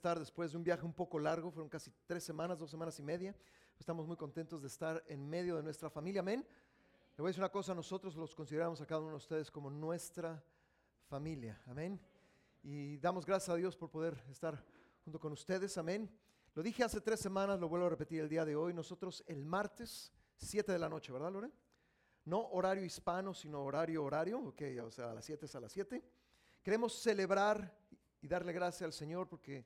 estar después de un viaje un poco largo, fueron casi tres semanas, dos semanas y media. Estamos muy contentos de estar en medio de nuestra familia, amén. Le voy a decir una cosa, nosotros los consideramos a cada uno de ustedes como nuestra familia, amén. Y damos gracias a Dios por poder estar junto con ustedes, amén. Lo dije hace tres semanas, lo vuelvo a repetir el día de hoy, nosotros el martes, 7 de la noche, ¿verdad, Lore? No horario hispano, sino horario horario, ok, o sea, a las 7 es a las 7. Queremos celebrar y darle gracias al Señor porque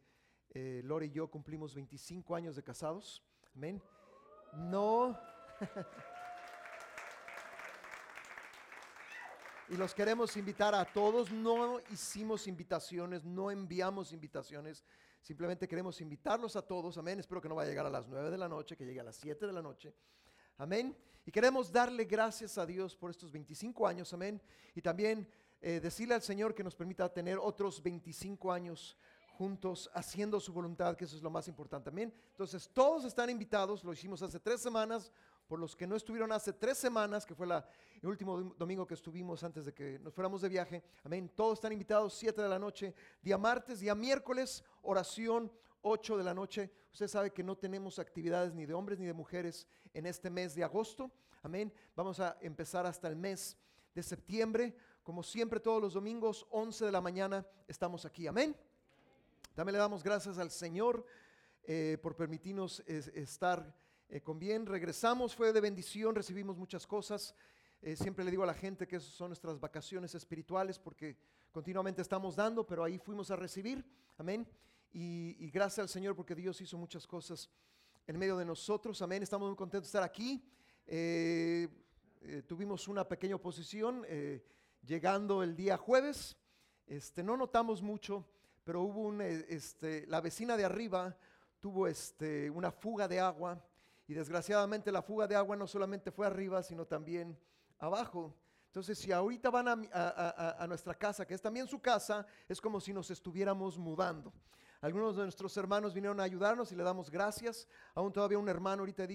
eh, Lore y yo cumplimos 25 años de casados. Amén. No. y los queremos invitar a todos. No hicimos invitaciones, no enviamos invitaciones. Simplemente queremos invitarlos a todos. Amén. Espero que no vaya a llegar a las 9 de la noche, que llegue a las 7 de la noche. Amén. Y queremos darle gracias a Dios por estos 25 años. Amén. Y también eh, decirle al Señor que nos permita tener otros 25 años juntos haciendo su voluntad, que eso es lo más importante. Amén. Entonces, todos están invitados, lo hicimos hace tres semanas, por los que no estuvieron hace tres semanas, que fue la, el último domingo que estuvimos antes de que nos fuéramos de viaje. Amén. Todos están invitados, 7 de la noche, día martes, día miércoles, oración, 8 de la noche. Usted sabe que no tenemos actividades ni de hombres ni de mujeres en este mes de agosto. Amén. Vamos a empezar hasta el mes de septiembre. Como siempre, todos los domingos, 11 de la mañana, estamos aquí. Amén. También le damos gracias al Señor eh, por permitirnos estar eh, con bien. Regresamos, fue de bendición, recibimos muchas cosas. Eh, siempre le digo a la gente que esas son nuestras vacaciones espirituales porque continuamente estamos dando, pero ahí fuimos a recibir. Amén. Y, gracias al Señor porque Dios hizo muchas cosas en medio de nosotros. Amén. Estamos muy contentos de estar aquí. tuvimos una pequeña oposición llegando el día jueves. Este, no notamos mucho pero hubo un, eh, este, la vecina de arriba tuvo este, una fuga de agua y desgraciadamente la fuga de agua no solamente fue arriba, sino también abajo. Entonces, si ahorita van a, a, nuestra casa, que es también su casa, es como si nos estuviéramos mudando. Algunos de nuestros hermanos vinieron a ayudarnos y le damos gracias. Aún todavía un hermano, ahorita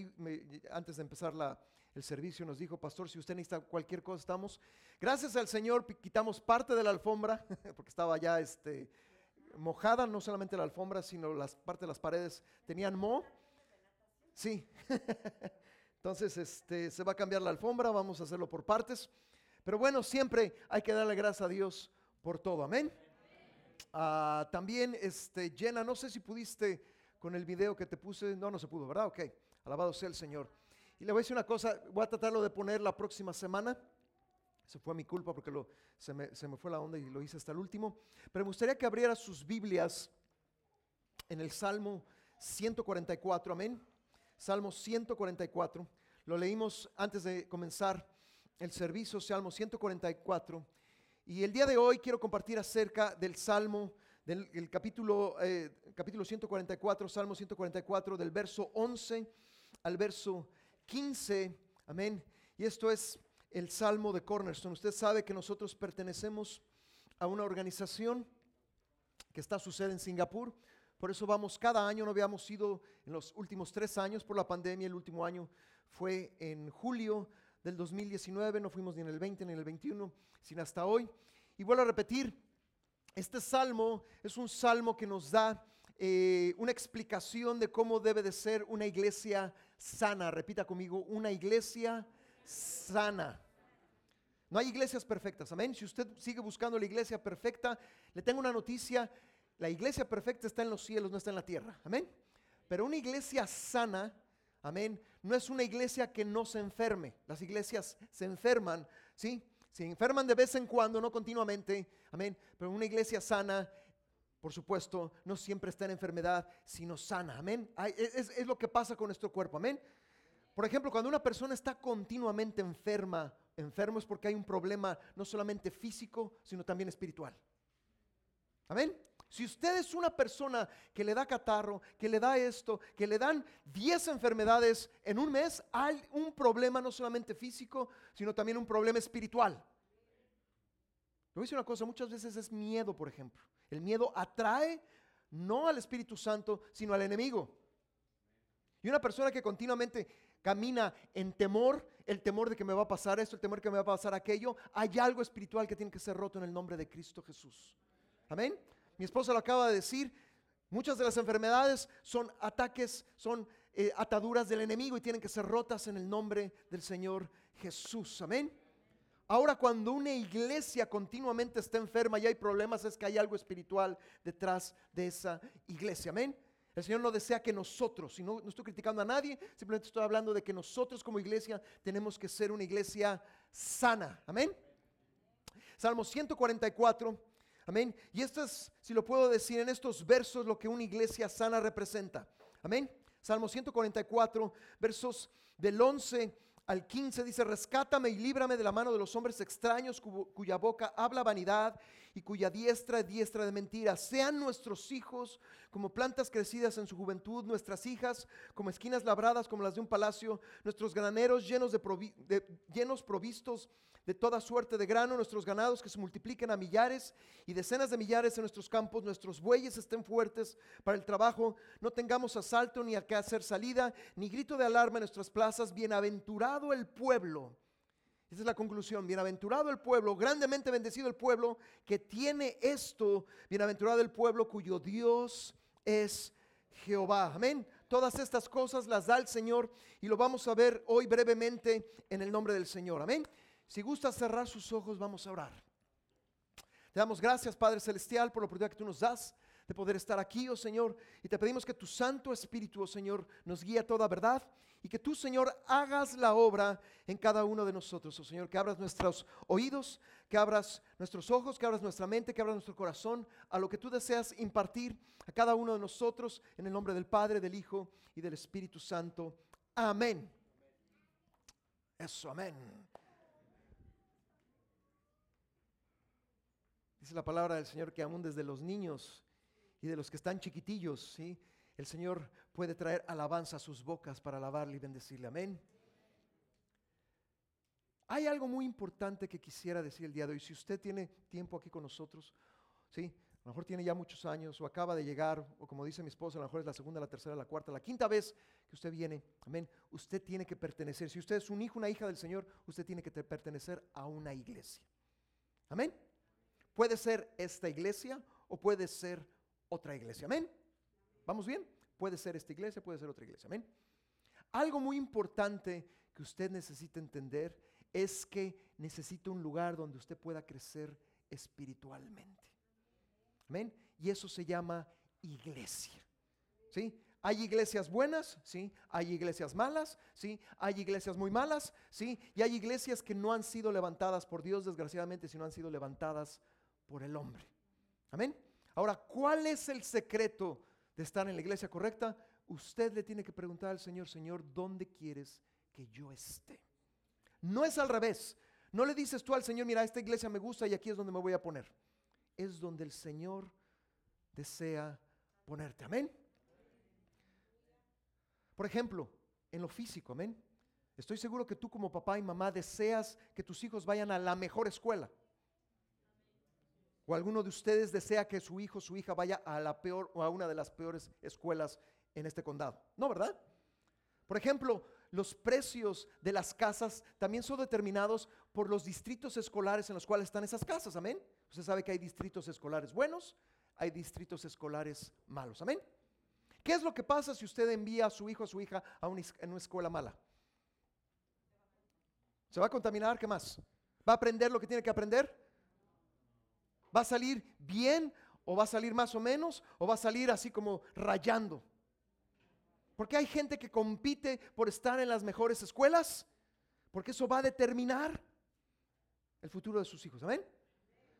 antes de empezar la, el servicio, nos dijo, pastor, si usted necesita cualquier cosa, estamos. Gracias al Señor, quitamos parte de la alfombra, porque estaba ya este, mojada, no solamente la alfombra, sino las partes de las paredes tenían mo. Sí. Entonces, este, se va a cambiar la alfombra, vamos a hacerlo por partes. Pero bueno, siempre hay que darle gracias a Dios por todo. Amén. Ah, también, este, Jenna, no sé si pudiste con el video que te puse. No, no se pudo, ¿verdad? Ok. Alabado sea el Señor. Y le voy a decir una cosa, voy a tratarlo de poner la próxima semana. Se fue mi culpa porque se, me, se, me, fue la onda y lo hice hasta el último. Pero me gustaría que abriera sus Biblias en el Salmo 144, amén. Salmo 144. Lo leímos antes de comenzar el servicio, Salmo 144. Y el día de hoy quiero compartir acerca del Salmo, del capítulo, eh, capítulo 144, Salmo 144, del verso 11 al verso 15. Amén. Y esto es el Salmo de Cornerstone. Usted sabe que nosotros pertenecemos a una organización que está su sede en Singapur. Por eso vamos cada año, no habíamos ido en los últimos tres años por la pandemia, el último año fue en julio del 2019, no fuimos ni en el 20 ni en el 21, sino hasta hoy. Y vuelvo a repetir, este salmo es un salmo que nos da eh, una explicación de cómo debe de ser una iglesia sana. Repita conmigo, una iglesia sana. No hay iglesias perfectas, amén. Si usted sigue buscando la iglesia perfecta, le tengo una noticia, la iglesia perfecta está en los cielos, no está en la tierra, amén. Pero una iglesia sana, amén, no es una iglesia que no se enferme. Las iglesias se enferman, ¿sí? Se enferman de vez en cuando, no continuamente, amén. Pero una iglesia sana por supuesto, no siempre está en enfermedad, sino sana. Amén. Es, es, lo que pasa con nuestro cuerpo. Amén. Por ejemplo, cuando una persona está continuamente enferma, enfermo es porque hay un problema no solamente físico, sino también espiritual. Amén. Si usted es una persona que le da catarro, que le da esto, que le dan 10 enfermedades en un mes, hay un problema no solamente físico, sino también un problema espiritual. Le voy a decir una cosa, muchas veces es miedo, por ejemplo. El miedo atrae no al Espíritu Santo, sino al enemigo. Y una persona que continuamente camina en temor, el temor de que me va a pasar esto, el temor de que me va a pasar aquello, hay algo espiritual que tiene que ser roto en el nombre de Cristo Jesús. Amén. Mi esposa lo acaba de decir, Muchas de las enfermedades son ataques, son eh, ataduras del enemigo y tienen que ser rotas en el nombre del Señor Jesús. Amén. Ahora cuando una iglesia continuamente está enferma y hay problemas es que hay algo espiritual detrás de esa iglesia. Amén. El Señor no desea que nosotros, y no, no estoy criticando a nadie, simplemente estoy hablando de que nosotros como iglesia tenemos que ser una iglesia sana. Amén. Salmo 144. Amén. Y esto es, si lo puedo decir en estos versos, lo que una iglesia sana representa. Amén. Salmo 144, versos del 11 al 15 dice, rescátame y líbrame de la mano de los hombres extraños cuya boca habla vanidad y cuya diestra es diestra de mentiras. Sean nuestros hijos como plantas crecidas en su juventud, nuestras hijas como esquinas labradas como las de un palacio, nuestros graneros llenos, de, llenos provistos de toda suerte de grano, nuestros ganados que se multipliquen a millares y decenas de millares en nuestros campos, nuestros bueyes estén fuertes para el trabajo, no tengamos asalto ni a qué hacer salida, ni grito de alarma en nuestras plazas, bienaventurado el pueblo. Esa es la conclusión, bienaventurado el pueblo, grandemente bendecido el pueblo que tiene esto, bienaventurado el pueblo cuyo Dios es Jehová. Amén. Todas estas cosas las da el Señor y lo vamos a ver hoy brevemente en el nombre del Señor. Amén. Si gusta cerrar sus ojos, vamos a orar. Te damos gracias, Padre Celestial, por la oportunidad que tú nos das de poder estar aquí, oh Señor. Y te pedimos que tu Santo Espíritu, oh Señor, nos guíe a toda verdad y que tú, Señor, hagas la obra en cada uno de nosotros, oh Señor. Que abras nuestros oídos, que abras nuestros ojos, que abras nuestra mente, que abras nuestro corazón a lo que tú deseas impartir a cada uno de nosotros en el nombre del Padre, del Hijo y del Espíritu Santo. Amén. Eso, amén. Dice la palabra del Señor que aún desde los niños y de los que están chiquitillos, ¿sí? el Señor puede traer alabanza a sus bocas para alabarle y bendecirle. Amén. Hay algo muy importante que quisiera decir el día de hoy. Si usted tiene tiempo aquí con nosotros, ¿sí? a lo mejor tiene ya muchos años o acaba de llegar, o como dice mi esposa, a lo mejor es la segunda, la tercera, la cuarta, la quinta vez que usted viene. Amén. Usted tiene que pertenecer. Si usted es un hijo, una hija del Señor, usted tiene que pertenecer a una iglesia. Amén. Puede ser esta iglesia o puede ser otra iglesia. Amén. ¿Vamos bien? Puede ser esta iglesia, puede ser otra iglesia. Amén. Algo muy importante que usted necesita entender es que necesita un lugar donde usted pueda crecer espiritualmente. Amén. Y eso se llama iglesia. ¿Sí? Hay iglesias buenas, ¿sí? Hay iglesias malas, ¿sí? Hay iglesias muy malas, ¿sí? Y hay iglesias que no han sido levantadas por Dios, desgraciadamente, sino han sido levantadas por el hombre. Amén. Ahora, ¿cuál es el secreto de estar en la iglesia correcta? Usted le tiene que preguntar al Señor, Señor, ¿dónde quieres que yo esté? No es al revés. No le dices tú al Señor, mira, esta iglesia me gusta y aquí es donde me voy a poner. Es donde el Señor desea ponerte. Amén. Por ejemplo, en lo físico, amén. Estoy seguro que tú como papá y mamá deseas que tus hijos vayan a la mejor escuela. ¿O alguno de ustedes desea que su hijo o su hija vaya a la peor o a una de las peores escuelas en este condado? No, ¿verdad? Por ejemplo, los precios de las casas también son determinados por los distritos escolares en los cuales están esas casas, amén. Usted sabe que hay distritos escolares buenos, hay distritos escolares malos, amén. ¿Qué es lo que pasa si usted envía a su hijo o a su hija a una, una escuela mala? ¿Se va a contaminar? ¿Qué más? ¿Va a aprender lo que tiene que aprender? ¿Va a salir bien o va a salir más o menos o va a salir así como rayando? Porque hay gente que compite por estar en las mejores escuelas, porque eso va a determinar el futuro de sus hijos. Amén.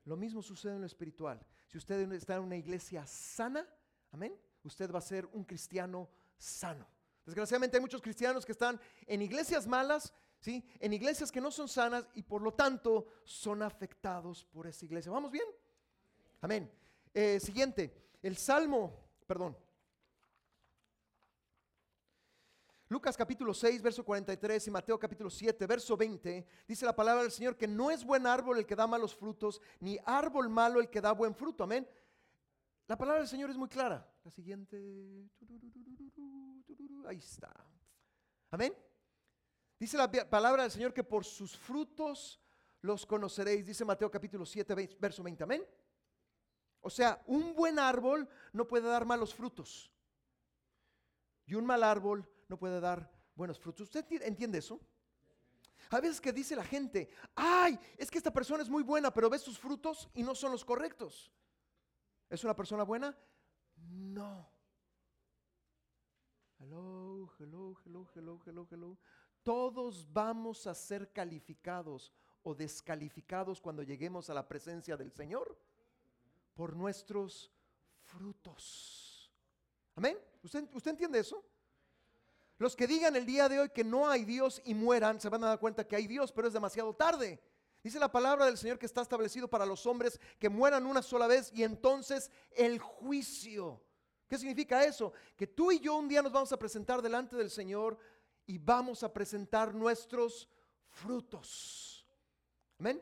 Lo mismo sucede en lo espiritual. Si usted está en una iglesia sana, amén, usted va a ser un cristiano sano. Desgraciadamente hay muchos cristianos que están en iglesias malas ¿sí? En iglesias que no son sanas y por lo tanto son afectados por esa iglesia. ¿Vamos bien? Amén. Eh, siguiente, el Salmo, perdón. Lucas capítulo 6, verso 43 y Mateo capítulo 7, verso 20, dice la palabra del Señor que no es buen árbol el que da malos frutos, ni árbol malo el que da buen fruto. Amén. La palabra del Señor es muy clara. La siguiente. Ahí está. Amén. Dice la palabra del Señor que por sus frutos los conoceréis. Dice Mateo capítulo 7, verso 20. Amén. O sea, un buen árbol no puede dar malos frutos. Y un mal árbol no puede dar buenos frutos. ¿Usted entiende eso? A veces que dice la gente, ay, es que esta persona es muy buena, pero ves sus frutos y no son los correctos. ¿Es una persona buena? No. Hello, hello, hello, hello, hello, hello. Todos vamos a ser calificados o descalificados cuando lleguemos a la presencia del Señor por nuestros frutos. Amén. ¿Usted, usted entiende eso? Los que digan el día de hoy que no hay Dios y mueran, se van a dar cuenta que hay Dios, pero es demasiado tarde. Dice la palabra del Señor que está establecido para los hombres que mueran una sola vez y entonces el juicio. ¿Qué significa eso? Que tú y yo un día nos vamos a presentar delante del Señor y vamos a presentar nuestros frutos. Amén.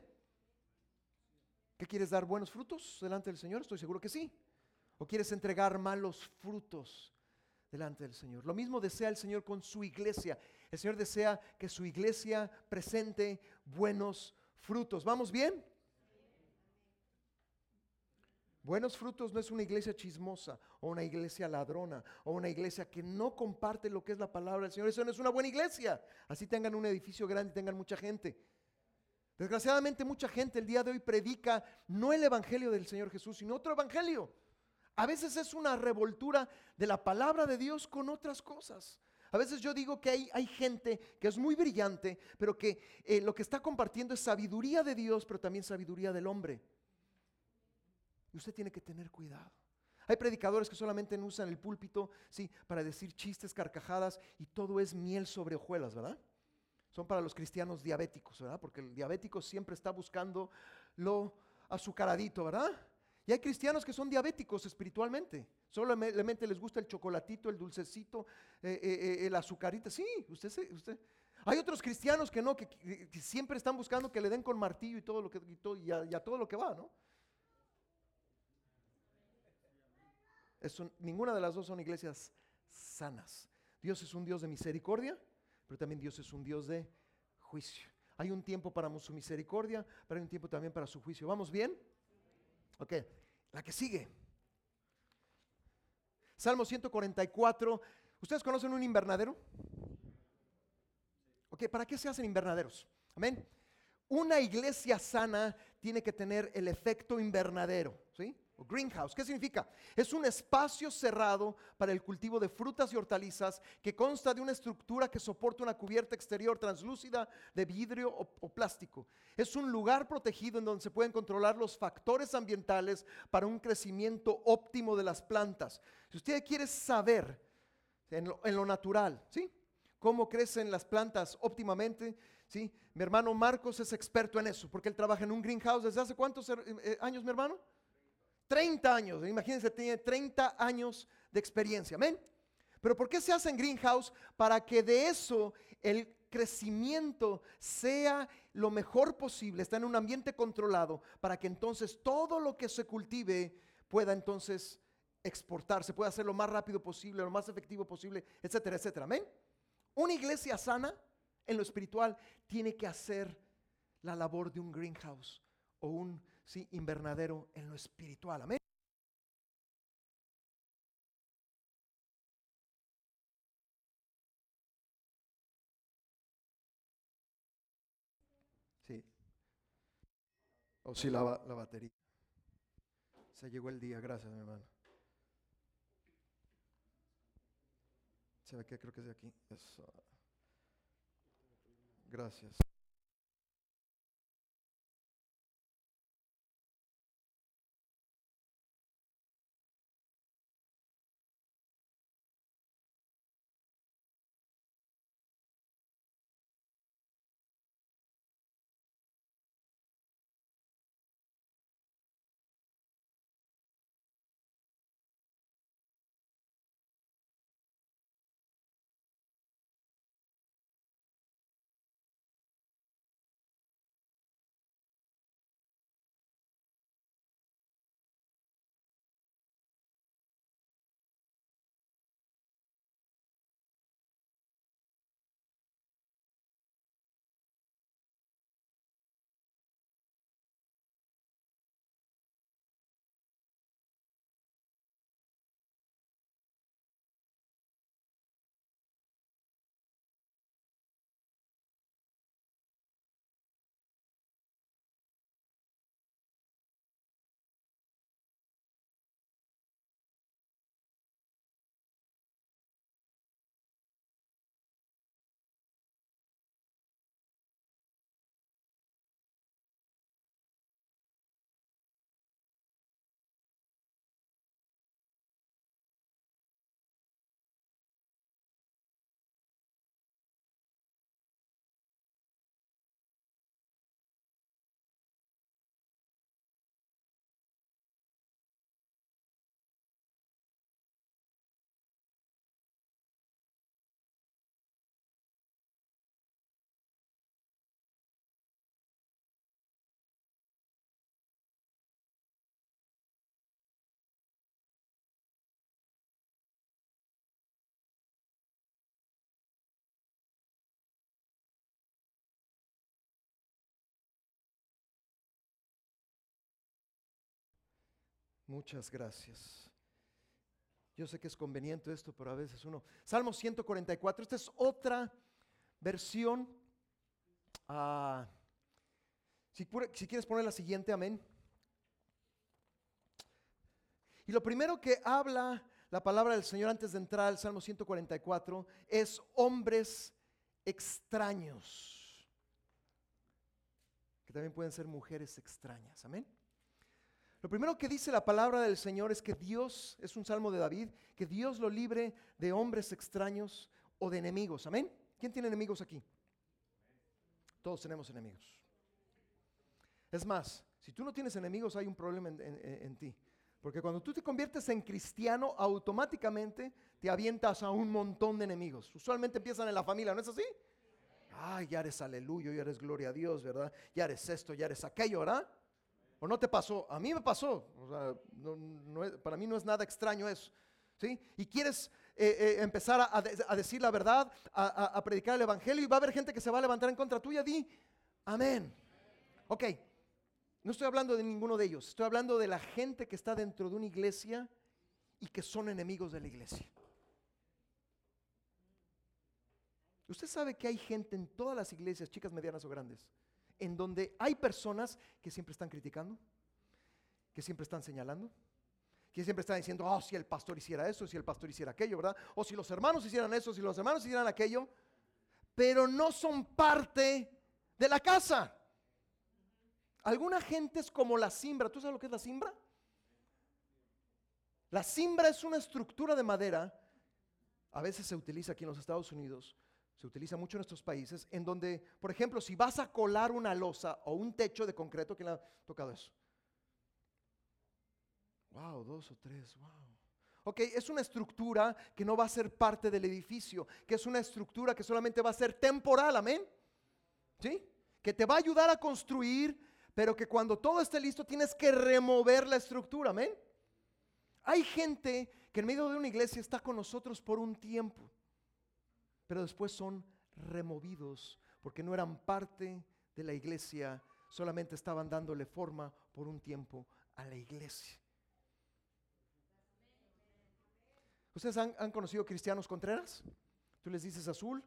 ¿Qué quieres dar buenos frutos delante del Señor? Estoy seguro que sí. ¿O quieres entregar malos frutos delante del Señor? Lo mismo desea el Señor con su iglesia. El Señor desea que su iglesia presente buenos frutos. ¿Vamos bien? Buenos frutos no es una iglesia chismosa o una iglesia ladrona o una iglesia que no comparte lo que es la palabra del Señor. Eso no es una buena iglesia. Así tengan un edificio grande y tengan mucha gente. Desgraciadamente mucha gente el día de hoy predica no el Evangelio del Señor Jesús, sino otro Evangelio. A veces es una revoltura de la palabra de Dios con otras cosas. A veces yo digo que hay, hay gente que es muy brillante, pero que eh, lo que está compartiendo es sabiduría de Dios, pero también sabiduría del hombre. Y usted tiene que tener cuidado. Hay predicadores que solamente usan el púlpito, sí, para decir chistes, carcajadas y todo es miel sobre hojuelas, ¿verdad? son para los cristianos diabéticos, ¿verdad? Porque el diabético siempre está buscando lo azucaradito, ¿verdad? Y hay cristianos que son diabéticos espiritualmente. Solamente les gusta el chocolatito, el dulcecito, eh, eh, eh, el azucarito. Sí, usted, usted. Hay otros cristianos que no, que, siempre están buscando que le den con martillo y todo lo que y, a, todo lo que va, ¿no? Ninguna de las dos son iglesias sanas. Dios es un Dios de misericordia pero también Dios es un Dios de juicio. Hay un tiempo para su misericordia, pero hay un tiempo también para su juicio. ¿Vamos bien? Ok, la que sigue. Salmo 144. ¿Ustedes conocen un invernadero? Ok, ¿para qué se hacen invernaderos? Amén. Una iglesia sana tiene que tener el efecto invernadero, ¿sí? Greenhouse. ¿Qué significa? Es un espacio cerrado para el cultivo de frutas y hortalizas que consta de una estructura que soporta una cubierta exterior translúcida de vidrio o, plástico. Es un lugar protegido en donde se pueden controlar los factores ambientales para un crecimiento óptimo de las plantas. Si usted quiere saber en lo, natural, ¿sí? Cómo crecen las plantas óptimamente, ¿sí? Mi hermano Marcos es experto en eso, porque él trabaja en un greenhouse desde hace cuántos eh, eh, años, mi hermano? 30 años, imagínense, tiene 30 años de experiencia, amén. Pero ¿por qué se hace en greenhouse? Para que de eso el crecimiento sea lo mejor posible, está en un ambiente controlado, para que entonces todo lo que se cultive pueda entonces exportarse, pueda ser lo más rápido posible, lo más efectivo posible, etcétera, etcétera. Amén. Una iglesia sana en lo espiritual tiene que hacer la labor de un greenhouse o un ¿sí? invernadero en lo espiritual. Amén. Sí. O si la, la batería. Se llegó el día, gracias mi hermano. ¿Se ve que creo que es de aquí? Gracias. Muchas gracias. Yo sé que es conveniente esto, pero a veces uno... Salmo 144, esta es otra versión. Ah, si, si quieres poner la siguiente, amén. Y lo primero que habla la palabra del Señor antes de entrar al Salmo 144 es hombres extraños, que también pueden ser mujeres extrañas. Amén. Lo primero que dice la palabra del Señor es que Dios, es un salmo de David, que Dios lo libre de hombres extraños o de enemigos. Amén. ¿Quién tiene enemigos aquí? Todos tenemos enemigos. Es más, si tú no tienes enemigos hay un problema en, ti. Porque cuando tú te conviertes en cristiano, automáticamente te avientas a un montón de enemigos. Usualmente empiezan en la familia, ¿no es así? Ay, ya eres aleluya, ya eres gloria a Dios, ¿verdad? Ya eres esto, ya eres aquello, ¿verdad? ¿O no te pasó? A mí me pasó. para mí no es nada extraño eso. ¿sí? Y quieres eh, eh, empezar a, decir la verdad, a, predicar el Evangelio y va a haber gente que se va a levantar en contra tuya. Di, amén. Ok, no estoy hablando de ninguno de ellos. Estoy hablando de la gente que está dentro de una iglesia y que son enemigos de la iglesia. Usted sabe que hay gente en todas las iglesias, chicas, medianas o grandes, en donde hay personas que siempre están criticando, que siempre están señalando, que siempre están diciendo, oh, si el pastor hiciera eso, si el pastor hiciera aquello, ¿verdad? O si los hermanos hicieran eso, si los hermanos hicieran aquello, pero no son parte de la casa. Alguna gente es como la simbra. ¿Tú sabes lo que es la simbra? La simbra es una estructura de madera, a veces se utiliza aquí en los Estados Unidos, se utiliza mucho en nuestros países, en donde, por ejemplo, si vas a colar una losa o un techo de concreto, ¿quién le ha tocado eso? Wow, dos o tres, wow. Ok, es una estructura que no va a ser parte del edificio, que es una estructura que solamente va a ser temporal, amén. ¿Sí? Que te va a ayudar a construir, pero que cuando todo esté listo tienes que remover la estructura, amén. Hay gente que en medio de una iglesia está con nosotros por un tiempo pero después son removidos porque no eran parte de la iglesia, solamente estaban dándole forma por un tiempo a la iglesia. ¿Ustedes han, conocido cristianos contreras? Tú les dices azul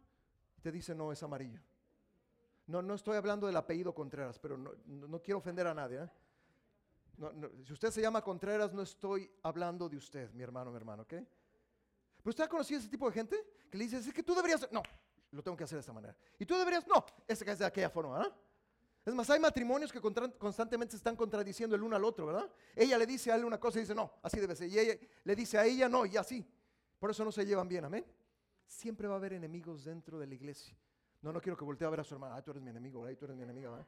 te dicen no, es amarillo. No, no estoy hablando del apellido Contreras, pero no, quiero ofender a nadie. ¿eh? si usted se llama Contreras, no estoy hablando de usted, mi hermano, mi hermano, ¿ok? ¿Pero usted ha conocido ese tipo de gente? Que le dice, es que tú deberías, no, lo tengo que hacer de esta manera. Y tú deberías, no, es de aquella forma, ¿verdad? Es más, hay matrimonios que constantemente se están contradiciendo el uno al otro, ¿verdad? Ella le dice a él una cosa y dice, no, así debe ser. Y ella le dice a ella, no, y así. Por eso no se llevan bien, amén. Siempre va a haber enemigos dentro de la iglesia. No, no quiero que voltee a ver a su hermana, ay, tú eres mi enemigo, ay, tú eres mi enemiga, ¿verdad?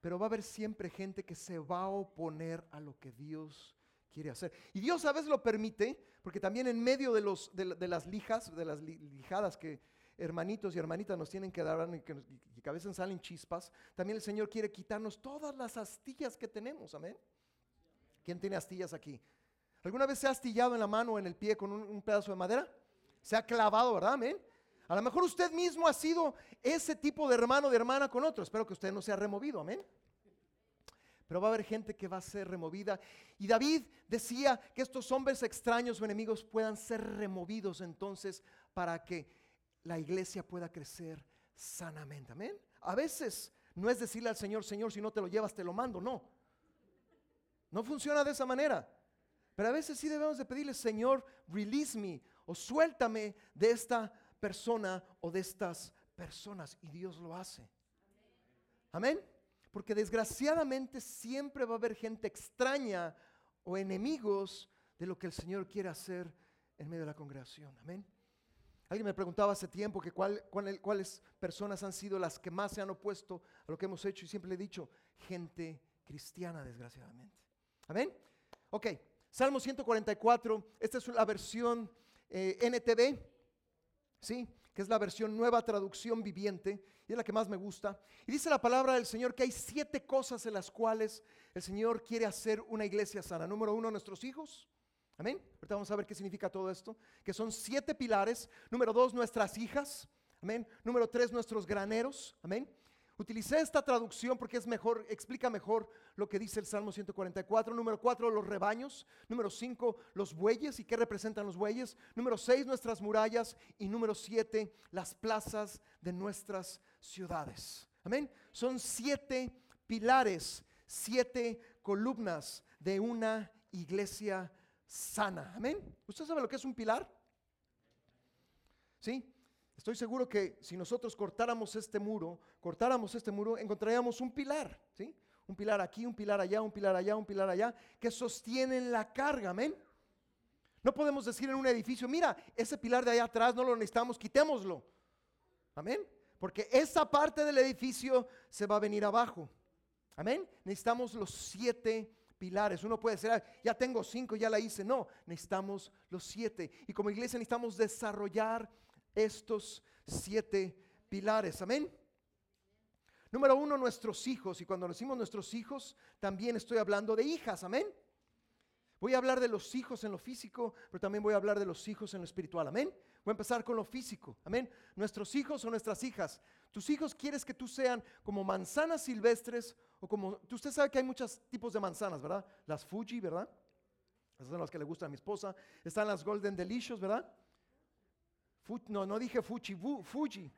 Pero va a haber siempre gente que se va a oponer a lo que Dios quiere hacer. Y Dios a veces lo permite, porque también en medio de, los, de, las lijas, de las lijadas que hermanitos y hermanitas nos tienen que dar y que, a veces salen chispas, también el Señor quiere quitarnos todas las astillas que tenemos, amén. ¿Quién tiene astillas aquí? ¿Alguna vez se ha astillado en la mano o en el pie con un, pedazo de madera? Se ha clavado, ¿verdad? Amén. A lo mejor usted mismo ha sido ese tipo de hermano, de hermana con otro. Espero que usted no se ha removido, amén pero va a haber gente que va a ser removida. Y David decía que estos hombres extraños o enemigos puedan ser removidos entonces para que la iglesia pueda crecer sanamente. Amén. A veces no es decirle al Señor, Señor, si no te lo llevas, te lo mando. No. No funciona de esa manera. Pero a veces sí debemos de pedirle, Señor, release me o suéltame de esta persona o de estas personas. Y Dios lo hace. Amén. Porque desgraciadamente siempre va a haber gente extraña o enemigos de lo que el Señor quiere hacer en medio de la congregación. Amén. Alguien me preguntaba hace tiempo que cuáles personas han sido las que más se han opuesto a lo que hemos hecho y siempre le he dicho, gente cristiana, desgraciadamente. Amén. Ok, Salmo 144, esta es la versión eh, NTV, ¿sí? Que es la versión nueva traducción viviente y es la que más me gusta. Y dice la palabra del Señor que hay siete cosas en las cuales el Señor quiere hacer una iglesia sana. Número uno, nuestros hijos. Amén. Ahorita vamos a ver qué significa todo esto. Que son siete pilares. Número dos, nuestras hijas. Amén. Número tres, nuestros graneros. Amén. Utilicé esta traducción porque es mejor, explica mejor lo que dice el Salmo 144. Número 4, los rebaños. Número 5, los bueyes y qué representan los bueyes. Número 6, nuestras murallas. Y número 7, las plazas de nuestras ciudades. Amén. Son siete pilares, siete columnas de una iglesia sana. Amén. ¿Usted sabe lo que es un pilar? ¿Sí? Estoy seguro que si nosotros cortáramos este muro, cortáramos este muro, encontraríamos un pilar, ¿sí? Un pilar aquí, un pilar allá, un pilar allá, un pilar allá, que sostienen la carga, amén. No podemos decir en un edificio, mira, ese pilar de allá atrás no lo necesitamos, quitémoslo. Amén. Porque esa parte del edificio se va a venir abajo. Amén. Necesitamos los siete pilares. Uno puede decir, ah, ya tengo cinco, ya la hice. No, necesitamos los siete. Y como iglesia necesitamos desarrollar estos siete pilares. Amén. Número uno, nuestros hijos. Y cuando decimos nuestros hijos, también estoy hablando de hijas. Amén. Voy a hablar de los hijos en lo físico, pero también voy a hablar de los hijos en lo espiritual. Amén. Voy a empezar con lo físico. Amén. Nuestros hijos o nuestras hijas. Tus hijos quieres que tú sean como manzanas silvestres o como... Usted sabe que hay muchos tipos de manzanas, ¿verdad? Las Fuji, ¿verdad? Esas son las que le gustan a mi esposa. Están las Golden Delicious, ¿verdad? No, no dije Fuji, Fuji.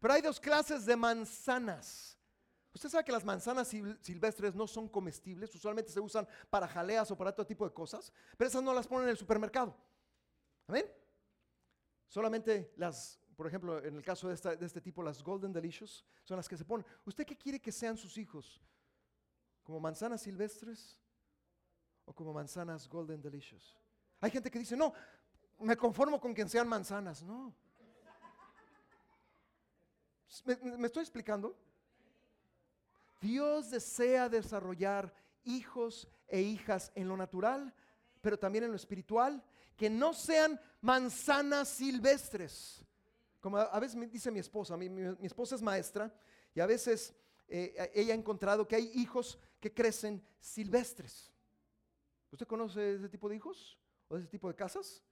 Pero hay dos clases de manzanas. Usted sabe que las manzanas silvestres no son comestibles, usualmente se usan para jaleas o para otro tipo de cosas, pero esas no las ponen en el supermercado. ¿Amén? Solamente las, por ejemplo, en el caso de, de este tipo, las Golden Delicious son las que se ponen. ¿Usted qué quiere que sean sus hijos? ¿Como manzanas silvestres o como manzanas Golden Delicious? Hay gente que dice, no, me conformo con que sean manzanas. No. ¿Me, estoy explicando? Dios desea desarrollar hijos e hijas en lo natural, pero también en lo espiritual, que no sean manzanas silvestres. Como a veces me dice mi esposa, mi, esposa es maestra y a veces eh, ella ha encontrado que hay hijos que crecen silvestres. ¿Usted conoce ese tipo de hijos? O ese tipo de casas?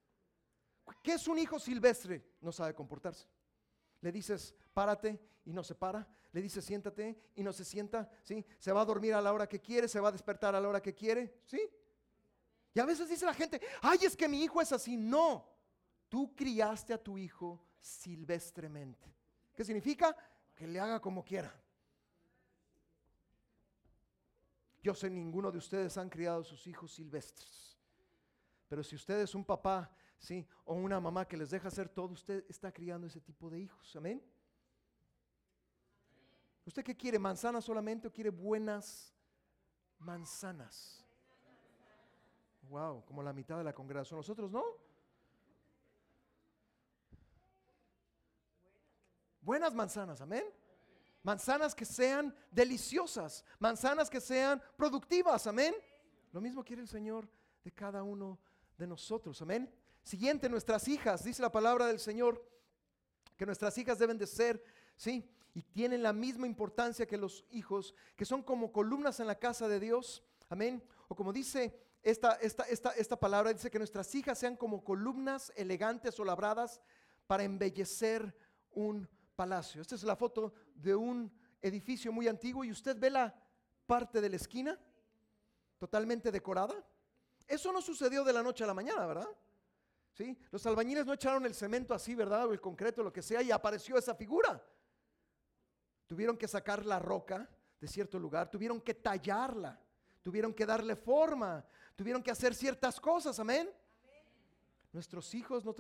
¿Qué es un hijo silvestre? No sabe comportarse. Le dices, párate y no se para. Le dices, siéntate y no se sienta. ¿sí? Se va a dormir a la hora que quiere, se va a despertar a la hora que quiere. ¿sí? Y a veces dice la gente, ay, es que mi hijo es así. No, tú criaste a tu hijo silvestremente. ¿Qué significa? Que le haga como quiera. Yo sé, ninguno de ustedes han criado sus hijos silvestres. Pero si usted es un papá, ¿sí? O una mamá que les deja hacer todo, usted está criando ese tipo de hijos. Amén. ¿Usted qué quiere? ¿Manzanas solamente o quiere buenas manzanas? Wow, como la mitad de la congregación. Nosotros no. Buenas manzanas, amén. Manzanas que sean deliciosas, manzanas que sean productivas, amén. Lo mismo quiere el Señor de cada uno de nosotros. Amén. Siguiente, nuestras hijas. Dice la palabra del Señor que nuestras hijas deben de ser, ¿sí? Y tienen la misma importancia que los hijos, que son como columnas en la casa de Dios. Amén. O como dice esta, esta, esta, esta palabra, dice que nuestras hijas sean como columnas elegantes o labradas para embellecer un palacio. Esta es la foto de un edificio muy antiguo y usted ve la parte de la esquina totalmente decorada. Eso no sucedió de la noche a la mañana, ¿verdad? ¿Sí? Los albañiles no echaron el cemento así, ¿verdad? O el concreto, lo que sea, y apareció esa figura. Tuvieron que sacar la roca de cierto lugar, tuvieron que tallarla, tuvieron que darle forma, tuvieron que hacer ciertas cosas, amén. Nuestros hijos no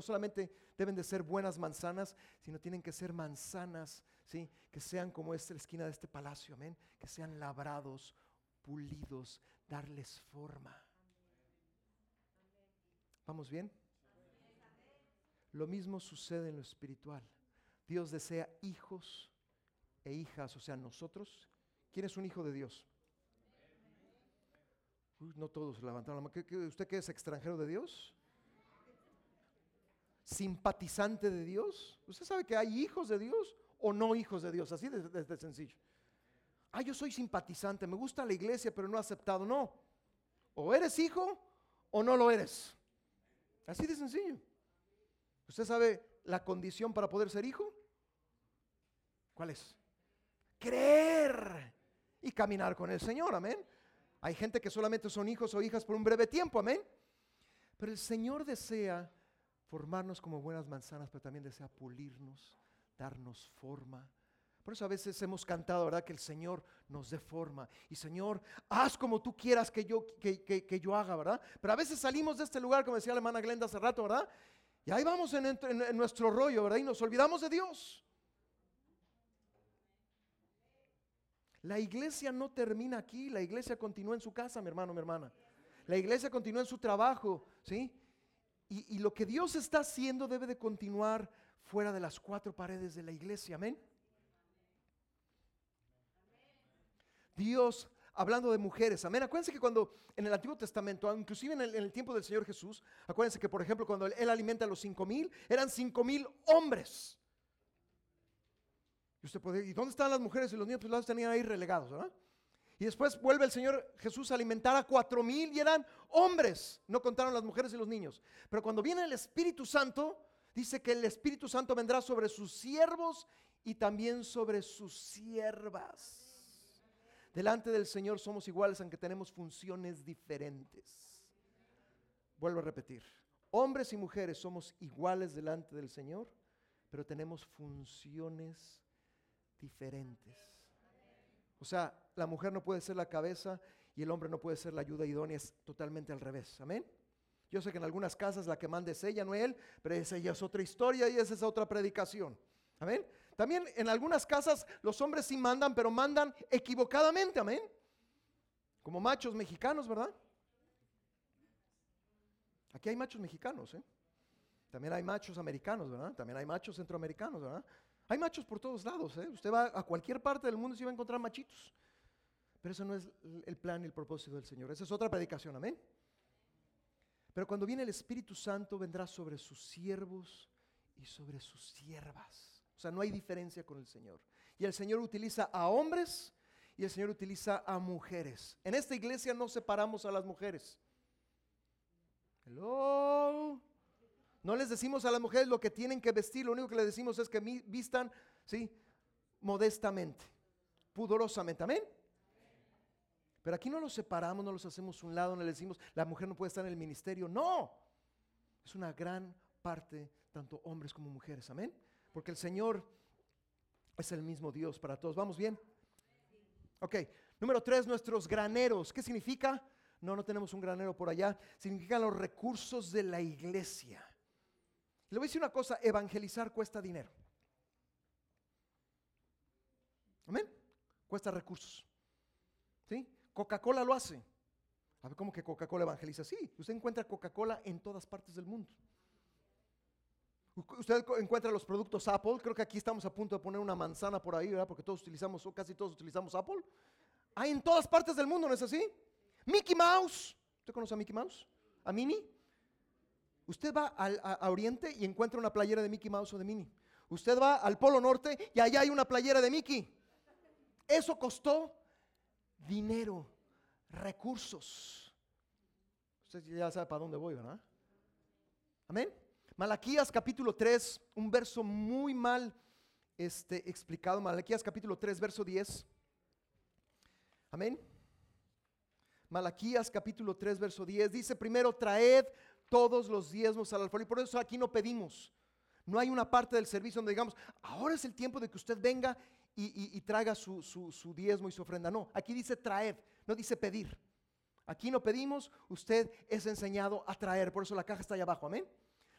solamente, deben de ser buenas manzanas, sino tienen que ser manzanas, ¿sí? Que sean como esta esquina de este palacio, amén. Que sean labrados, pulidos, darles forma. ¿Vamos bien? Lo mismo sucede en lo espiritual. Dios desea hijos e hijas, o sea, nosotros. ¿Quién es un hijo de Dios? no todos levantaron la mano. ¿Usted qué es extranjero de Dios? ¿Simpatizante de Dios? ¿Usted sabe que hay hijos de Dios o no hijos de Dios? Así de sencillo. Ah, yo soy simpatizante, me gusta la iglesia, pero no he aceptado. No. O eres hijo o no lo eres. Así de sencillo. ¿Usted sabe la condición para poder ser hijo? ¿Cuál es? Creer y caminar con el Señor, amén. Hay gente que solamente son hijos o hijas por un breve tiempo, amén. Pero el Señor desea formarnos como buenas manzanas, pero también desea pulirnos, darnos forma. Por eso a veces hemos cantado, ¿verdad? Que el Señor nos dé forma. Y Señor, haz como tú quieras que yo, que, yo haga, ¿verdad? Pero a veces salimos de este lugar, como decía la hermana Glenda hace rato, ¿verdad? Y ahí vamos en, en nuestro rollo, ¿verdad? Y nos olvidamos de Dios. La iglesia no termina aquí, la iglesia continúa en su casa, mi hermano, mi hermana. La iglesia continúa en su trabajo, ¿sí? Y, lo que Dios está haciendo debe de continuar fuera de las cuatro paredes de la iglesia. Amén. Dios, hablando de mujeres, amén. Acuérdense que cuando en el Antiguo Testamento, inclusive en el, tiempo del Señor Jesús, acuérdense que por ejemplo cuando él, alimenta a los cinco mil, eran cinco mil hombres. Y usted puede, ¿y dónde están las mujeres y los niños? Pues los tenían ahí relegados, ¿verdad? Y después vuelve el Señor Jesús a alimentar a cuatro mil y eran hombres. No contaron las mujeres y los niños. Pero cuando viene el Espíritu Santo, dice que el Espíritu Santo vendrá sobre sus siervos y también sobre sus siervas. Delante del Señor somos iguales aunque tenemos funciones diferentes. Vuelvo a repetir. Hombres y mujeres somos iguales delante del Señor, pero tenemos funciones diferentes. O sea, la mujer no puede ser la cabeza y el hombre no puede ser la ayuda idónea, es totalmente al revés. Amén. Yo sé que en algunas casas la que manda es ella, no él, pero esa es otra historia y esa es otra predicación. Amén. También en algunas casas los hombres sí mandan, pero mandan equivocadamente. Amén. Como machos mexicanos, ¿verdad? Aquí hay machos mexicanos, ¿eh? También hay machos americanos, ¿verdad? También hay machos centroamericanos, ¿verdad? Hay machos por todos lados. ¿eh? Usted va a cualquier parte del mundo y se va a encontrar machitos. Pero eso no es el plan y el propósito del Señor. Esa es otra predicación, amén. Pero cuando viene el Espíritu Santo vendrá sobre sus siervos y sobre sus siervas. O sea, no hay diferencia con el Señor. Y el Señor utiliza a hombres y el Señor utiliza a mujeres. En esta iglesia no separamos a las mujeres. Hello. No les decimos a las mujeres lo que tienen que vestir, lo único que les decimos es que vistan, ¿sí? Modestamente, pudorosamente, amén. Pero aquí no los separamos, no los hacemos un lado, no les decimos, la mujer no puede estar en el ministerio, no. Es una gran parte, tanto hombres como mujeres, amén. Porque el Señor es el mismo Dios para todos. ¿Vamos bien? Ok, número tres, nuestros graneros. ¿Qué significa? No, no tenemos un granero por allá. Significan los recursos de la iglesia. Le voy a decir una cosa, evangelizar cuesta dinero. Amén. Cuesta recursos. ¿Sí? Coca-Cola lo hace. A ver, ¿cómo que Coca-Cola evangeliza? Sí, usted encuentra Coca-Cola en todas partes del mundo. Usted encuentra los productos Apple, creo que aquí estamos a punto de poner una manzana por ahí, ¿verdad? Porque todos utilizamos, o casi todos utilizamos Apple. Hay en todas partes del mundo, ¿no es así? Mickey Mouse. ¿Usted conoce a Mickey Mouse? ¿A Minnie? Usted va al, a, Oriente y encuentra una playera de Mickey Mouse o de Minnie. Usted va al Polo Norte y allá hay una playera de Mickey. Eso costó dinero, recursos. Usted ya sabe para dónde voy, ¿verdad? Amén. Malaquías capítulo 3, un verso muy mal este, explicado. Malaquías capítulo 3, verso 10. Amén. Malaquías capítulo 3, verso 10 dice, primero traed todos los diezmos al alfolí. Por eso aquí no pedimos. No hay una parte del servicio donde digamos, ahora es el tiempo de que usted venga y, traiga su, su, diezmo y su ofrenda. No, aquí dice traer, no dice pedir. Aquí no pedimos, usted es enseñado a traer. Por eso la caja está allá abajo, amén.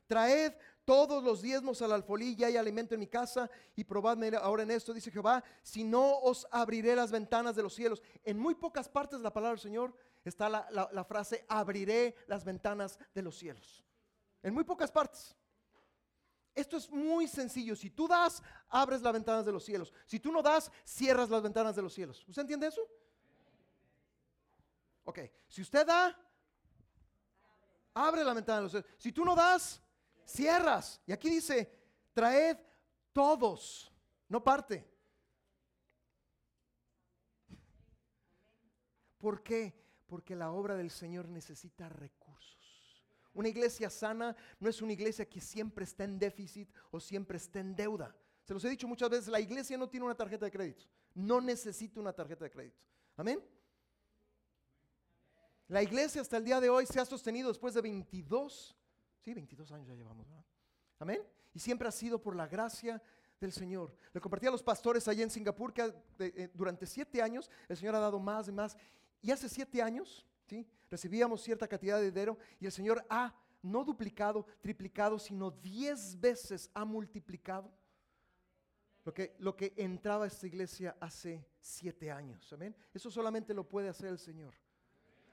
Traed todos los diezmos al alfolí, ya hay alimento en mi casa y probadme ahora en esto, dice Jehová, si no os abriré las ventanas de los cielos. En muy pocas partes de la palabra del Señor está la, frase, abriré las ventanas de los cielos. En muy pocas partes. Esto es muy sencillo. Si tú das, abres las ventanas de los cielos. Si tú no das, cierras las ventanas de los cielos. ¿Usted entiende eso? Ok. Si usted da, abre la ventana de los cielos. Si tú no das, cierras. Y aquí dice, traed todos, no parte. ¿Por qué? Porque la obra del Señor necesita recursos. Una iglesia sana no es una iglesia que siempre está en déficit o siempre está en deuda. Se los he dicho muchas veces, la iglesia no tiene una tarjeta de crédito. No necesita una tarjeta de crédito. Amén. La iglesia hasta el día de hoy se ha sostenido después de 22, sí, 22 años ya llevamos, ¿verdad? Amén. Y siempre ha sido por la gracia del Señor. Le compartí a los pastores allá en Singapur que eh, durante siete años el Señor ha dado más y más. Y hace siete años, ¿sí? Recibíamos cierta cantidad de dinero y el Señor ha no duplicado, triplicado, sino diez veces ha multiplicado lo que, lo que entraba a esta iglesia hace siete años. Amén. Eso solamente lo puede hacer el Señor.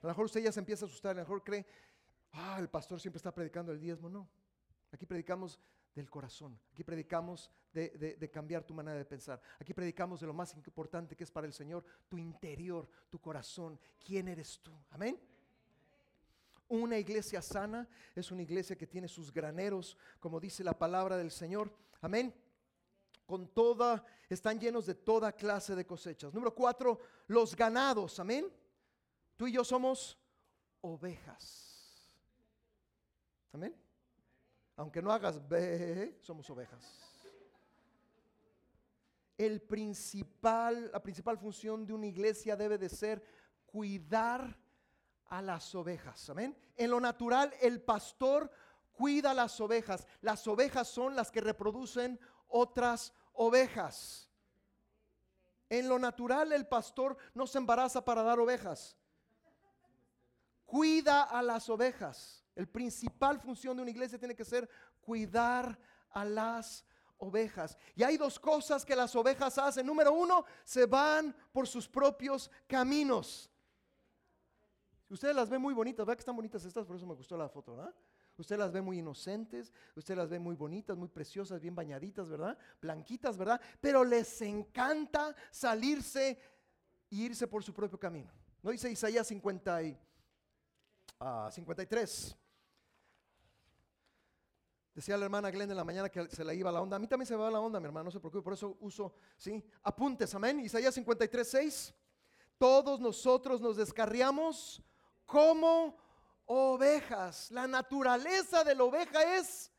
A lo mejor usted ya se empieza a asustar, a lo mejor cree, ah, el pastor siempre está predicando el diezmo. No, aquí predicamos del corazón, aquí predicamos de, de, cambiar tu manera de pensar, aquí predicamos de lo más importante que es para el Señor, tu interior, tu corazón, quién eres tú. Amén. Una iglesia sana es una iglesia que tiene sus graneros, como dice la palabra del Señor. Amén con toda, están llenos de toda clase de cosechas. Número cuatro, los ganados, amén. Tú y yo somos ovejas. Amén. Aunque no hagas somos ovejas. El principal, la principal función de una iglesia debe de ser cuidar a las ovejas. Amén. En lo natural, el pastor cuida a las ovejas. Las ovejas son las que reproducen otras ovejas. En lo natural, el pastor no se embaraza para dar ovejas cuida a las ovejas. El principal función de una iglesia tiene que ser cuidar a las ovejas. Y hay dos cosas que las ovejas hacen. Número uno, se van por sus propios caminos. Ustedes las ven muy bonitas, ¿verdad que están bonitas estas? Por eso me gustó la foto, ¿verdad? Usted las ve muy inocentes, usted las ve muy bonitas, muy preciosas, bien bañaditas, ¿verdad? Blanquitas, ¿verdad? Pero les encanta salirse e irse por su propio camino. ¿No dice Isaías 50 y 53. Decía la hermana Glenn en la mañana que se le iba la onda. A mí también se me va la onda, mi hermano, no se preocupe. Por eso uso, ¿sí? Apuntes, amén. Isaías 53, 6. Todos nosotros nos descarriamos como ovejas. La naturaleza de la oveja es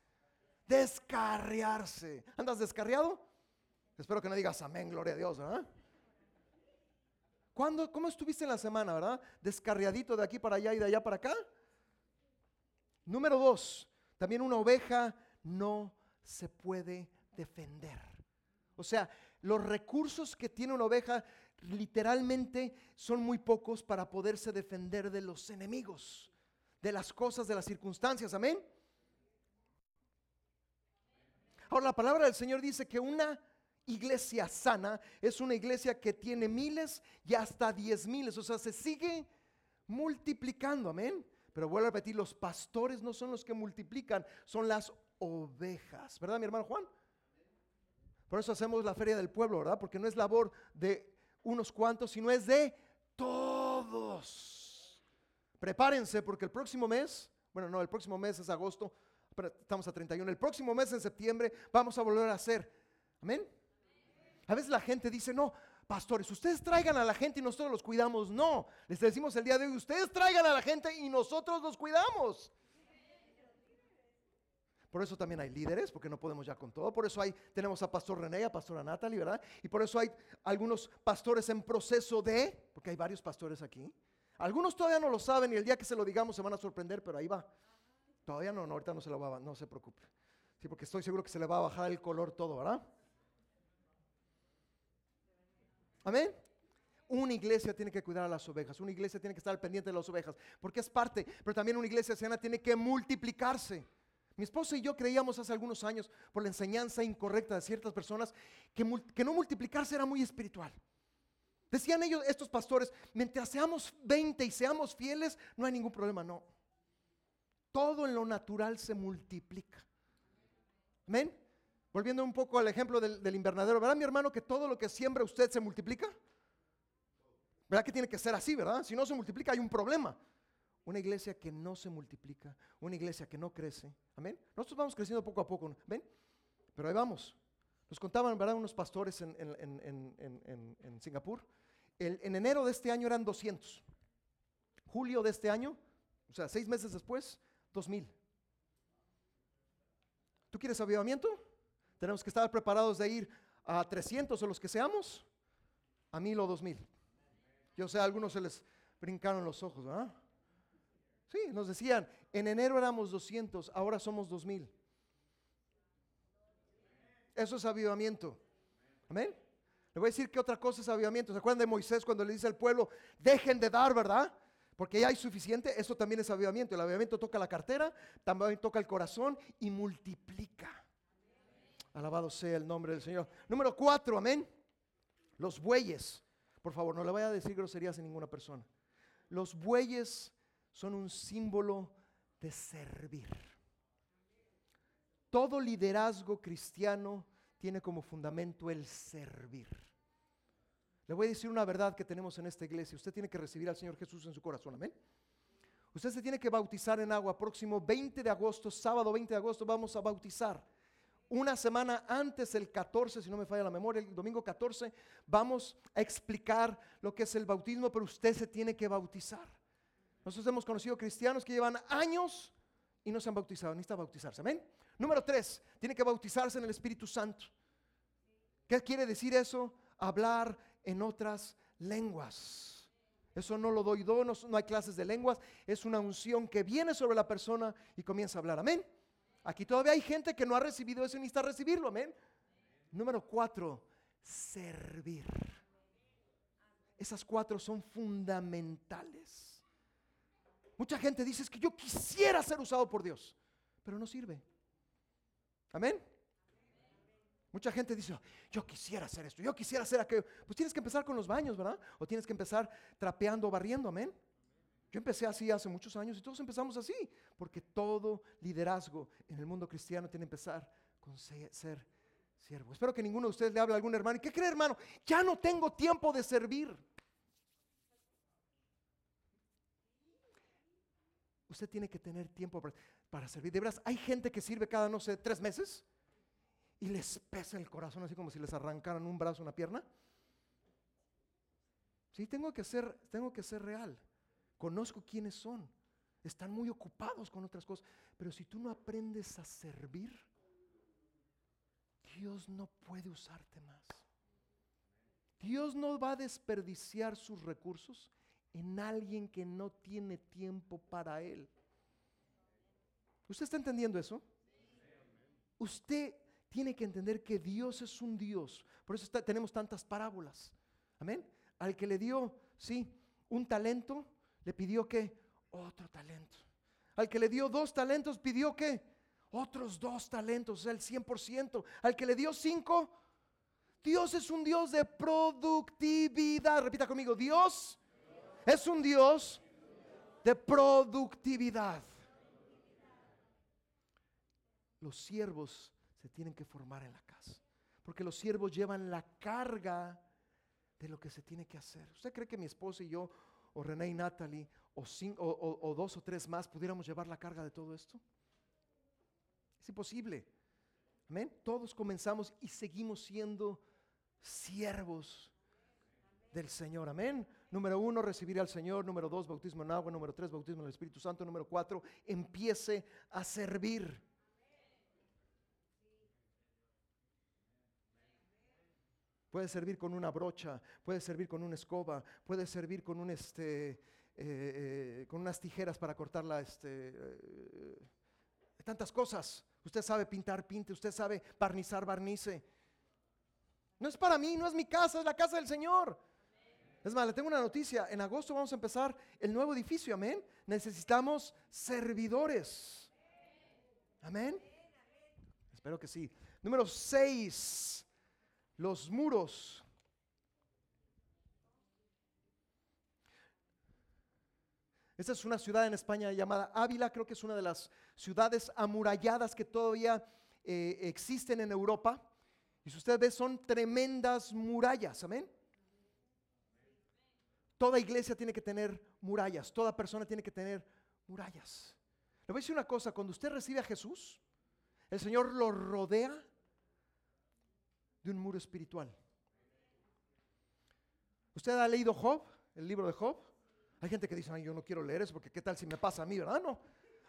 descarriarse. ¿Andas descarriado? Espero que no digas amén, gloria a Dios, ¿verdad? ¿Cómo estuviste en la semana, verdad? Descarriadito de aquí para allá y de allá para acá. Número dos, también una oveja no se puede defender. O sea, los recursos que tiene una oveja literalmente son muy pocos para poderse defender de los enemigos, de las cosas, de las circunstancias. Amén. Ahora la palabra del Señor dice que una iglesia sana es una iglesia que tiene miles y hasta diez miles. O sea, se sigue multiplicando, amén. Pero vuelvo a repetir, los pastores no son los que multiplican, son las ovejas. ¿Verdad, mi hermano Juan? Por eso hacemos la feria del pueblo, ¿verdad? Porque no es labor de unos cuantos, sino es de todos. Prepárense porque el próximo mes, bueno, no, el próximo mes es agosto, pero estamos a 31, el próximo mes en septiembre vamos a volver a hacer. Amén. A veces la gente dice, no, pastores, ustedes traigan a la gente y nosotros los cuidamos. No, les decimos el día de hoy, ustedes traigan a la gente y nosotros los cuidamos. Por eso también hay líderes, porque no podemos ya con todo. Por eso hay, tenemos a Pastor René, a Pastora Natalie, ¿verdad? Y por eso hay algunos pastores en proceso de, porque hay varios pastores aquí. Algunos todavía no lo saben y el día que se lo digamos se van a sorprender, pero ahí va. Todavía no, no ahorita no se lo va, no se preocupe. Sí, porque estoy seguro que se le va a bajar el color todo, ¿verdad? Amén. Una iglesia tiene que cuidar a las ovejas, una iglesia tiene que estar pendiente de las ovejas, porque es parte, pero también una iglesia sana tiene que multiplicarse. Mi esposa y yo creíamos hace algunos años, por la enseñanza incorrecta de ciertas personas, que, que no multiplicarse era muy espiritual. Decían ellos, estos pastores, mientras seamos 20 y seamos fieles, no hay ningún problema, no. Todo en lo natural se multiplica. Amén. Volviendo un poco al ejemplo del, invernadero, ¿verdad mi hermano que todo lo que siembra usted se multiplica? ¿Verdad que tiene que ser así, verdad? Si no se multiplica hay un problema. Una iglesia que no se multiplica, una iglesia que no crece. Amén. Nosotros vamos creciendo poco a poco, ¿ven? Pero ahí vamos. Nos contaban, ¿verdad? Unos pastores en, Singapur. en enero de este año eran 200. Julio de este año, o sea, seis meses después, 2000. ¿Tú quieres avivamiento? Tenemos que estar preparados de ir a 300 o los que seamos, a 1000 o 2000. Yo sé, a algunos se les brincaron los ojos, ¿verdad? Sí, nos decían, en enero éramos 200, ahora somos 2000. Eso es avivamiento. Amén. Le voy a decir que otra cosa es avivamiento. ¿Se acuerdan de Moisés cuando le dice al pueblo, dejen de dar, verdad? Porque ya hay suficiente. Eso también es avivamiento. El avivamiento toca la cartera, también toca el corazón y multiplica. Alabado sea el nombre del Señor. Número cuatro, amén. Los bueyes. Por favor, no le vaya a decir groserías a ninguna persona. Los bueyes son un símbolo de servir. Todo liderazgo cristiano tiene como fundamento el servir. Le voy a decir una verdad que tenemos en esta iglesia. Usted tiene que recibir al Señor Jesús en su corazón. Amén. Usted se tiene que bautizar en agua. Próximo 20 de agosto, sábado 20 de agosto, vamos a bautizar. Una semana antes, el 14, si no me falla la memoria, el domingo 14, vamos a explicar lo que es el bautismo, pero usted se tiene que bautizar. Nosotros hemos conocido cristianos que llevan años y no se han bautizado, necesitan bautizarse. Amén. Número tres, tiene que bautizarse en el Espíritu Santo. ¿Qué quiere decir eso? Hablar en otras lenguas. Eso no lo doy do, no, no hay clases de lenguas, es una unción que viene sobre la persona y comienza a hablar. Amén. Aquí todavía hay gente que no ha recibido eso y necesita recibirlo. Amén. Número cuatro, servir. Esas cuatro son fundamentales. Mucha gente dice que yo quisiera ser usado por Dios, pero no sirve. Amén. Mucha gente dice, yo quisiera hacer esto, yo quisiera hacer aquello. Pues tienes que empezar con los baños, ¿verdad? O tienes que empezar trapeando, barriendo, amén. Yo empecé así hace muchos años y todos empezamos así, porque todo liderazgo en el mundo cristiano tiene que empezar con ser siervo. Espero que ninguno de ustedes le hable a algún hermano. ¿Y qué cree, hermano? Ya no tengo tiempo de servir. Usted tiene que tener tiempo para, servir. De veras, hay gente que sirve cada, no sé, tres meses y les pesa el corazón así como si les arrancaran un brazo, una pierna. Sí, tengo que ser, tengo que ser real. Conozco quiénes son. Están muy ocupados con otras cosas. Pero si tú no aprendes a servir, Dios no puede usarte más. Dios no va a desperdiciar sus recursos en alguien que no tiene tiempo para Él. ¿Usted está entendiendo eso? Usted tiene que entender que Dios es un Dios. Por eso tenemos tantas parábolas. Amén. Al que le dio, sí, un talento, le pidió que otro talento. Al que le dio dos talentos, pidió que otros dos talentos, el 100%. Al que le dio cinco, Dios es un Dios de productividad. Repita conmigo, Dios es un Dios de productividad. Los siervos se tienen que formar en la casa, porque los siervos llevan la carga de lo que se tiene que hacer. ¿Usted cree que mi esposa y yo, o René y Natalie, o, o, dos o tres más, pudiéramos llevar la carga de todo esto? Es imposible. Amén. Todos comenzamos y seguimos siendo siervos del Señor. Amén. Número uno, recibir al Señor. Número dos, bautismo en agua. Número tres, bautismo en el Espíritu Santo. Número cuatro, empiece a servir. Puede servir con una brocha, puede servir con una escoba, puede servir con este, eh, eh, con unas tijeras para cortar la este, eh, tantas cosas. Usted sabe pintar, pinte. Usted sabe barnizar, barnice. No es para mí, no es mi casa, es la casa del Señor. Es más, le tengo una noticia. En agosto vamos a empezar el nuevo edificio, amén. Necesitamos servidores. Amén. Espero que sí. Número 6. Los muros. Esta es una ciudad en España llamada Ávila, creo que es una de las ciudades amuralladas que todavía eh, existen en Europa. Y si usted ve, son tremendas murallas, amén. Toda iglesia tiene que tener murallas, toda persona tiene que tener murallas. Le voy a decir una cosa, cuando usted recibe a Jesús, el Señor lo rodea de un muro espiritual. ¿Usted ha leído Job, el libro de Job? Hay gente que dice, ay, yo no quiero leer eso porque qué tal si me pasa a mí, ¿verdad? No.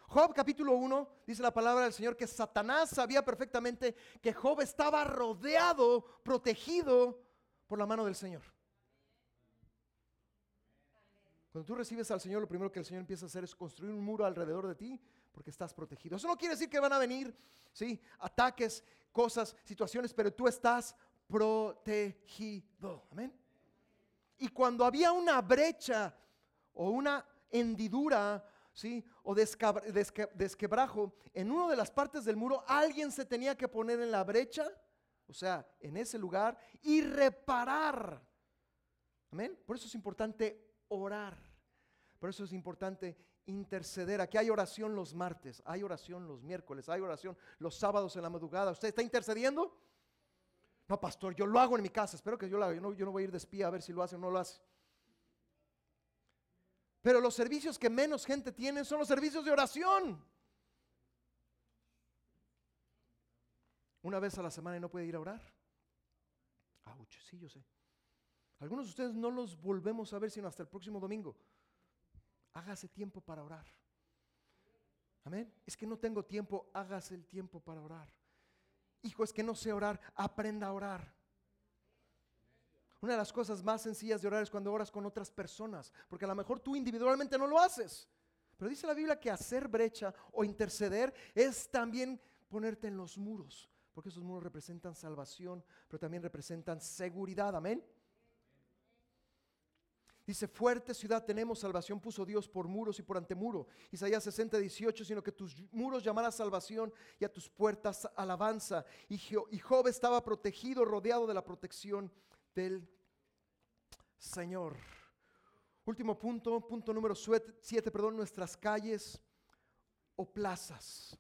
Job capítulo 1 dice la palabra del Señor que Satanás sabía perfectamente que Job estaba rodeado, protegido por la mano del Señor. Cuando tú recibes al Señor, lo primero que el Señor empieza a hacer es construir un muro alrededor de ti porque estás protegido. Eso no quiere decir que van a venir, ¿sí? Ataques, cosas, situaciones, pero tú estás protegido. Amén. Y cuando había una brecha o una hendidura, ¿sí? O desquebrajo en una de las partes del muro, alguien se tenía que poner en la brecha, o sea, en ese lugar, y reparar. Amén. Por eso es importante orar. Por eso es importante interceder. Aquí hay oración los martes, hay oración los miércoles, hay oración los sábados en la madrugada. ¿Usted está intercediendo? No, pastor, yo lo hago en mi casa. Espero que yo lo haga. Yo no, voy a ir de espía a ver si lo hace o no lo hace. Pero los servicios que menos gente tiene son los servicios de oración. Una vez a la semana y no puede ir a orar. Auch, sí, yo sé. Algunos de ustedes no los volvemos a ver sino hasta el próximo domingo. Hágase tiempo para orar. Amén. Es que no tengo tiempo, hágase el tiempo para orar. Hijo, es que no sé orar, aprenda a orar. Una de las cosas más sencillas de orar es cuando oras con otras personas, porque a lo mejor tú individualmente no lo haces. Pero dice la Biblia que hacer brecha o interceder es también ponerte en los muros, porque esos muros representan salvación, pero también representan seguridad. Amén. Dice, fuerte ciudad tenemos, salvación puso Dios por muros y por antemuro. Isaías 60, 18, sino que tus muros llamarás salvación y a tus puertas alabanza. Y, Job estaba protegido, rodeado de la protección del Señor. Último punto, punto número 7, perdón, nuestras calles o plazas.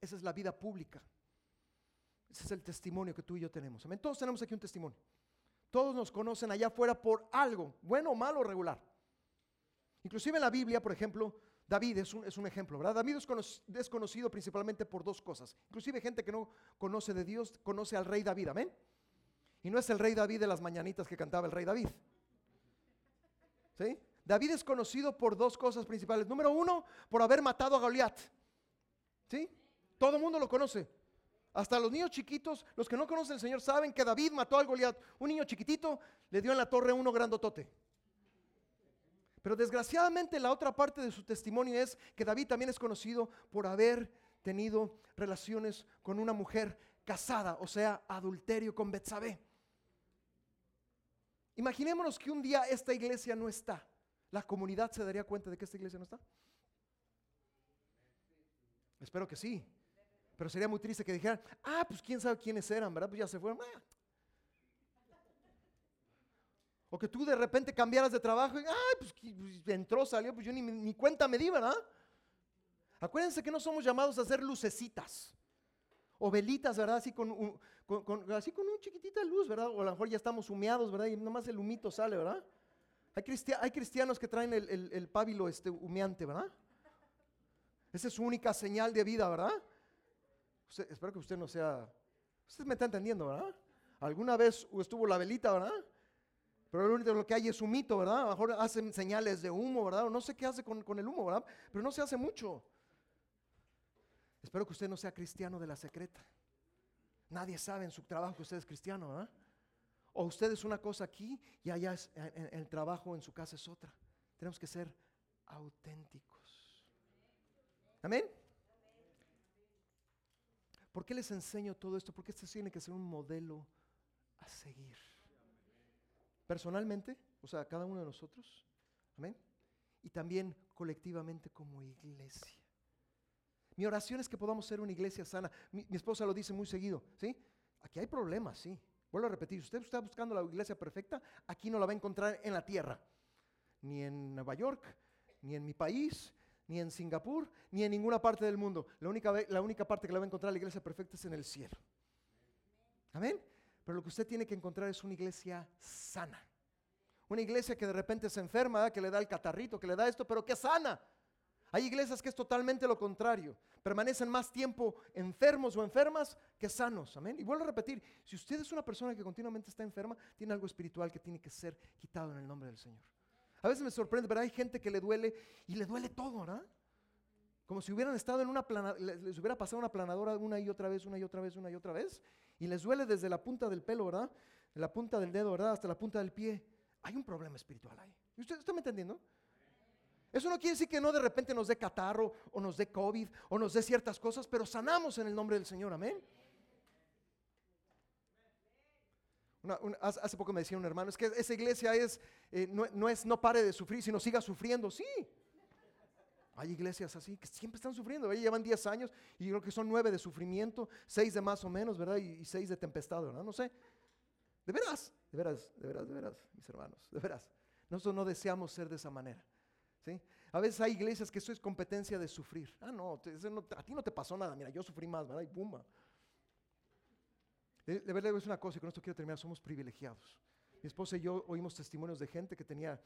Esa es la vida pública. Ese es el testimonio que tú y yo tenemos. Amén. Todos tenemos aquí un testimonio. Todos nos conocen allá afuera por algo, bueno, malo, regular. Inclusive en la Biblia, por ejemplo, David es un, es un ejemplo, ¿verdad? David es, conocido principalmente por dos cosas. Inclusive gente que no conoce de Dios, conoce al rey David, amén. Y no es el rey David de las mañanitas que cantaba el rey David. ¿Sí? David es conocido por dos cosas principales. Número uno, por haber matado a Goliat. ¿Sí? Todo el mundo lo conoce. Hasta los niños chiquitos, los que no conocen al Señor, saben que David mató al Goliat. Un niño chiquitito le dio en la torre uno grandotote. Pero desgraciadamente la otra parte de su testimonio es que David también es conocido por haber tenido relaciones con una mujer casada, o sea, adulterio con Betsabé. Imaginémonos que un día esta iglesia no está. ¿La comunidad se daría cuenta de que esta iglesia no está? Espero que sí. Pero sería muy triste que dijeran, ah, pues quién sabe quiénes eran, ¿verdad? Pues ya se fueron. Ah. O que tú de repente cambiaras de trabajo y, ah, pues, entró, salió, pues yo ni, cuenta me di, ¿verdad? Acuérdense que no somos llamados a hacer lucecitas o velitas, ¿verdad? Así con, un, así con una chiquitita luz, ¿verdad? O a lo mejor ya estamos humeados, ¿verdad? Y nomás el humito sale, ¿verdad? Hay, hay cristianos que traen el, el, pábilo este, humeante, ¿verdad? Esa es su única señal de vida, ¿verdad? Espero que usted no sea, usted me está entendiendo, ¿verdad? Alguna vez estuvo la velita, ¿verdad? Pero lo único que hay es un mito, ¿verdad? A lo mejor hacen señales de humo, ¿verdad? O no sé qué hace con, el humo, ¿verdad? Pero no se hace mucho. Espero que usted no sea cristiano de la secreta. Nadie sabe en su trabajo que usted es cristiano, ¿verdad? O usted es una cosa aquí y allá el trabajo, en su casa es otra. Tenemos que ser auténticos. Amén. ¿Por qué les enseño todo esto? Porque este tiene que ser un modelo a seguir. Personalmente, o sea, cada uno de nosotros, amén. Y también colectivamente como iglesia. Mi oración es que podamos ser una iglesia sana. Mi, esposa lo dice muy seguido, ¿sí? Aquí hay problemas, sí. Vuelvo a repetir, usted está buscando la iglesia perfecta, aquí no la va a encontrar en la tierra, ni en Nueva York, ni en mi país, ni en Singapur, ni en ninguna parte del mundo. La única, la única parte que la va a encontrar la iglesia perfecta es en el cielo. Amén. Pero lo que usted tiene que encontrar es una iglesia sana. Una iglesia que de repente se enferma, que le da el catarrito, que le da esto, pero que sana. Hay iglesias que es totalmente lo contrario. Permanecen más tiempo enfermos o enfermas que sanos. Amén. Y vuelvo a repetir, si usted es una persona que continuamente está enferma, tiene algo espiritual que tiene que ser quitado en el nombre del Señor. A veces me sorprende, pero hay gente que le duele y le duele todo, ¿verdad? Como si hubieran estado en una plana, les hubiera pasado una planadora una y otra vez, una y otra vez, una y otra vez. Y les duele desde la punta del pelo, ¿verdad? De la punta del dedo, ¿verdad? Hasta la punta del pie. Hay un problema espiritual ahí. ¿Usted está me entendiendo? Eso no quiere decir que no de repente nos dé catarro o nos dé COVID o nos dé ciertas cosas, pero sanamos en el nombre del Señor, amén. Hace poco me decía un hermano, es que esa iglesia es, eh, no, es no pare de sufrir, sino siga sufriendo. Sí, hay iglesias así que siempre están sufriendo. Ahí llevan 10 años y creo que son 9 de sufrimiento, 6 de más o menos, ¿verdad? Y 6 de tempestad, ¿verdad? No sé. De veras, de veras, de veras, de veras, mis hermanos, de veras. Nosotros no deseamos ser de esa manera. ¿sí? A veces hay iglesias que eso es competencia de sufrir. Ah, no, a ti no te pasó nada. Mira, yo sufrí más, ¿verdad? Y pumba. De, verdad es una cosa y con esto quiero terminar. Somos privilegiados. Mi esposa y yo oímos testimonios de gente que tenía,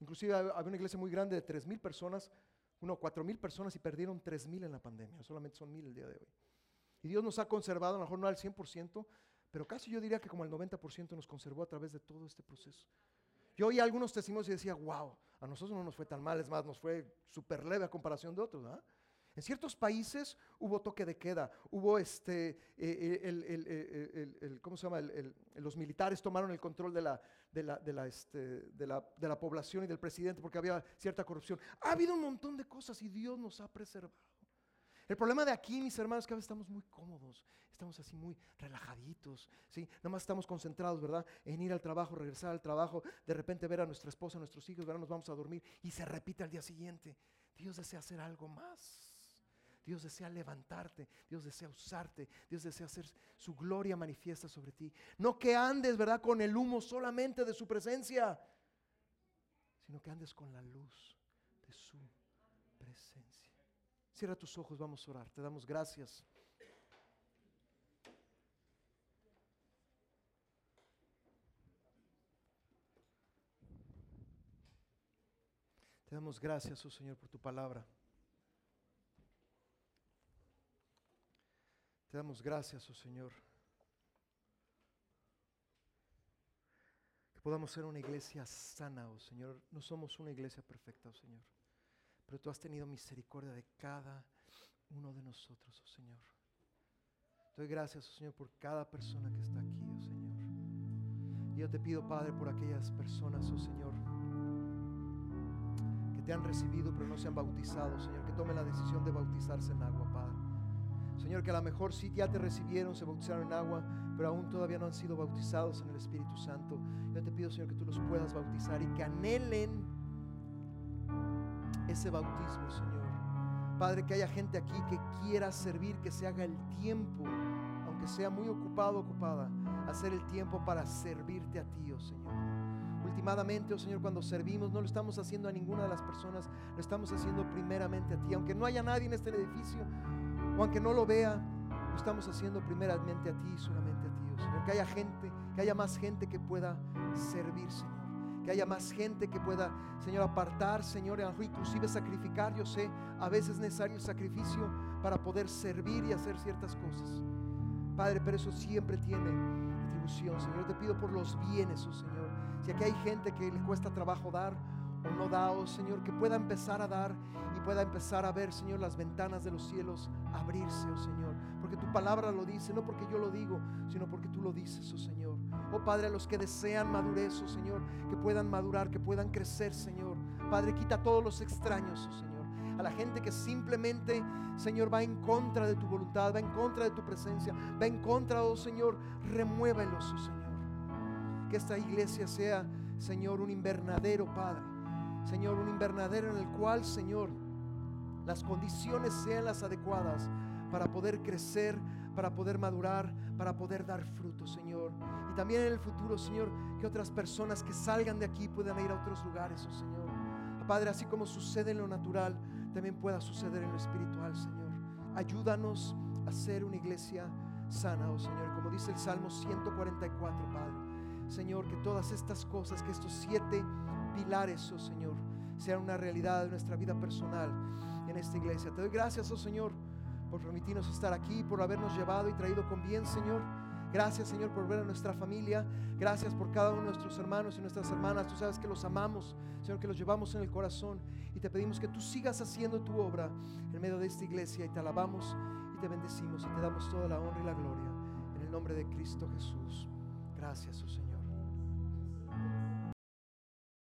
inclusive había una iglesia muy grande de 3 mil personas, uno, 4 mil personas y perdieron 3 mil en la pandemia. Solamente son mil el día de hoy. Y Dios nos ha conservado, a lo mejor no al 100%, pero casi yo diría que como el 90% nos conservó a través de todo este proceso. Yo oí algunos testimonios y decía, wow, a nosotros no nos fue tan mal, es más, nos fue súper leve a comparación de otros. En ciertos países hubo toque de queda, hubo este, eh, eh, el, ¿cómo se llama? los militares tomaron el control de la, de, la, de, la, este, de, la, de la población y del presidente porque había cierta corrupción. Ha habido un montón de cosas y Dios nos ha preservado. El problema de aquí, mis hermanos, es que a veces estamos muy cómodos, estamos así muy relajaditos, ¿sí? Nada más estamos concentrados, ¿verdad? En ir al trabajo, regresar al trabajo, de repente ver a nuestra esposa, a nuestros hijos, ¿verdad? Nos vamos a dormir y se repite al día siguiente. Dios desea hacer algo más. Dios desea levantarte, Dios desea usarte, Dios desea hacer su gloria manifiesta sobre ti. No que andes, ¿verdad?, con el humo solamente de su presencia, sino que andes con la luz de su presencia. Cierra tus ojos, vamos a orar. Te damos gracias. Te damos gracias, oh Señor, por tu palabra. Te damos gracias, oh Señor. Que podamos ser una iglesia sana, oh Señor. No somos una iglesia perfecta, oh Señor. Pero tú has tenido misericordia de cada uno de nosotros, oh Señor. Doy gracias, oh Señor, por cada persona que está aquí, oh Señor. Y yo te pido, Padre, por aquellas personas, oh Señor, que te han recibido pero no se han bautizado, Señor, que tomen la decisión de bautizarse en agua, Padre. Señor, que a lo mejor sí ya te recibieron, se bautizaron en agua, pero aún todavía no han sido bautizados en el Espíritu Santo. Yo te pido, Señor, que tú los puedas bautizar y que anhelen ese bautismo, Señor. Padre, que haya gente aquí que quiera servir, que se haga el tiempo, aunque sea muy ocupado, ocupada, hacer el tiempo para servirte a ti, oh Señor. Últimamente, oh Señor, cuando servimos, no lo estamos haciendo a ninguna de las personas, lo estamos haciendo primeramente a ti. Aunque no haya nadie en este edificio, o aunque no lo vea, lo estamos haciendo primeramente a ti, solamente a ti, oh Señor. Que haya gente, que haya más gente que pueda servir, Señor. Que haya más gente que pueda, Señor, apartar, Señor, inclusive sacrificar. Yo sé, a veces es necesario sacrificio para poder servir y hacer ciertas cosas. Padre, pero eso siempre tiene retribución, Señor. Te pido por los bienes, oh Señor. Si aquí hay gente que le cuesta trabajo dar, o no da, oh Señor, que pueda empezar a dar y pueda empezar a ver, Señor, las ventanas de los cielos abrirse, oh Señor. Porque tu palabra lo dice, no porque yo lo digo, sino porque tú lo dices, oh Señor. Oh Padre, a los que desean madurez, oh Señor, que puedan madurar, que puedan crecer, Señor. Padre, quita todos los extraños, oh Señor. A la gente que simplemente, Señor, va en contra de tu voluntad, va en contra de tu presencia, va en contra, oh Señor, remuévelos, oh Señor. Que esta iglesia sea, Señor, un invernadero, Padre Señor, un invernadero en el cual, Señor, las condiciones sean las adecuadas para poder crecer, para poder madurar, para poder dar fruto, Señor. Y también en el futuro, Señor, que otras personas que salgan de aquí puedan ir a otros lugares, oh Señor. Padre, así como sucede en lo natural, también pueda suceder en lo espiritual, Señor. Ayúdanos a ser una iglesia sana, oh Señor. Como dice el Salmo 144, Padre. Señor, que todas estas cosas, que estos siete pilares, oh Señor, sean una realidad de nuestra vida personal en esta iglesia. Te doy gracias, oh Señor, por permitirnos estar aquí, por habernos llevado y traído con bien, Señor. Gracias, Señor, por ver a nuestra familia. Gracias por cada uno de nuestros hermanos y nuestras hermanas. Tú sabes que los amamos, Señor, que los llevamos en el corazón. Y te pedimos que tú sigas haciendo tu obra en medio de esta iglesia. Y te alabamos y te bendecimos y te damos toda la honra y la gloria. En el nombre de Cristo Jesús. Gracias, oh Señor.